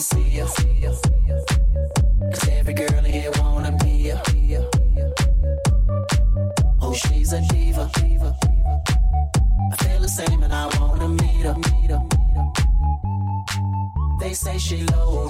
see you. Every girl here wanna be you. Oh, she's a diva. I feel the same and I wanna meet her. They say she low.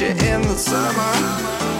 You in the summer.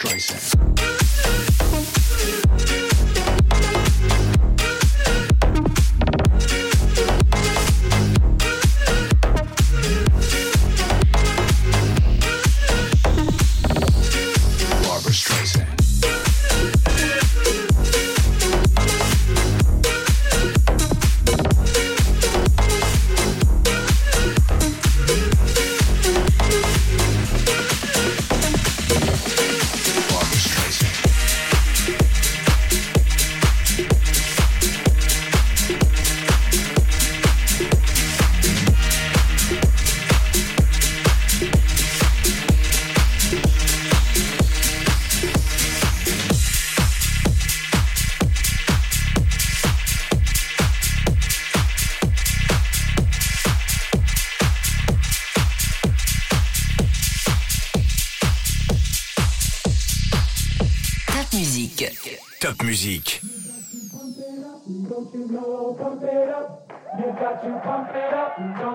Streisand.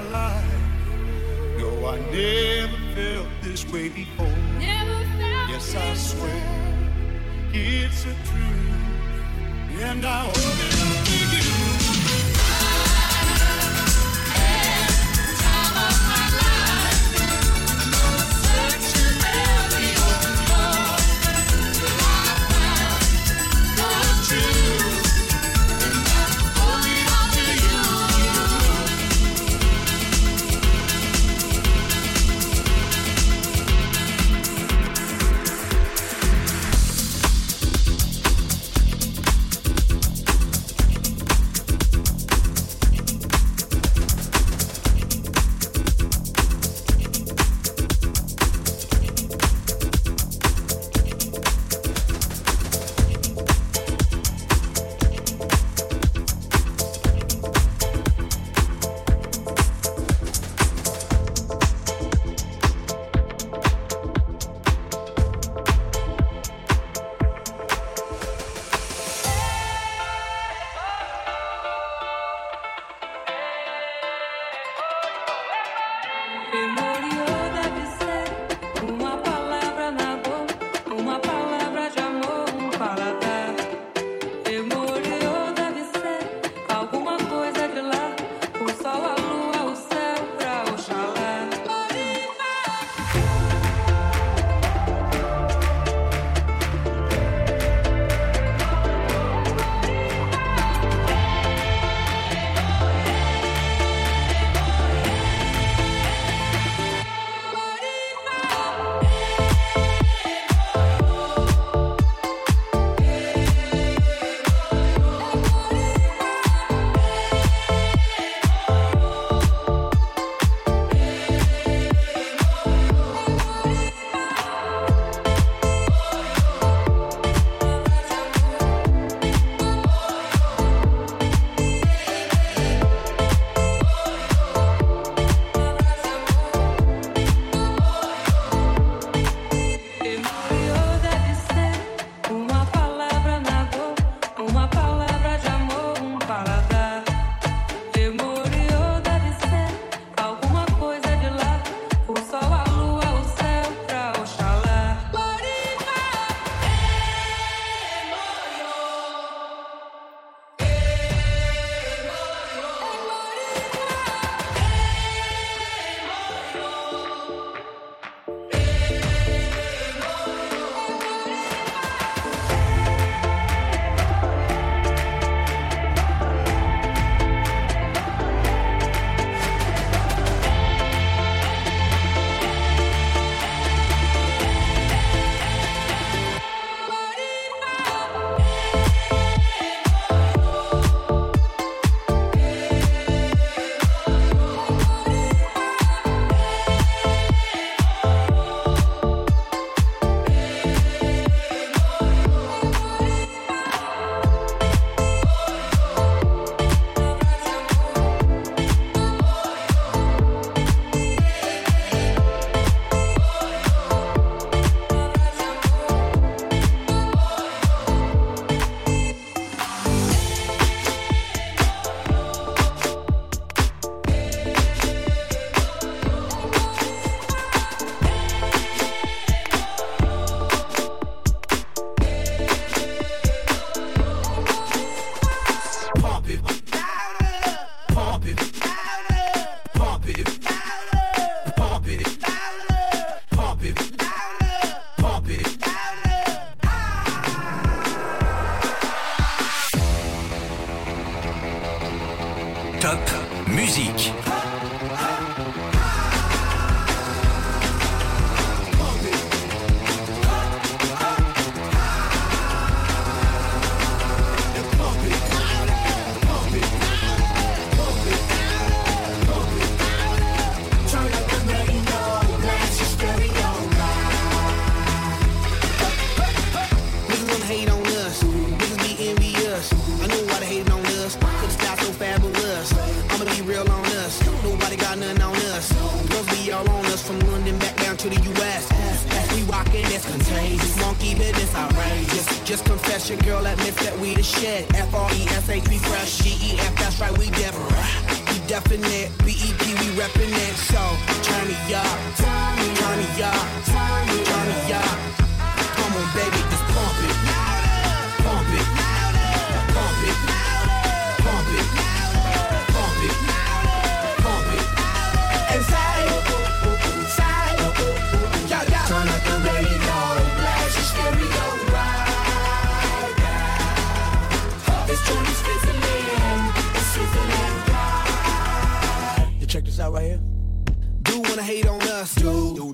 My life. No, I never felt this way before. yes, I swear it's a truth, and I hope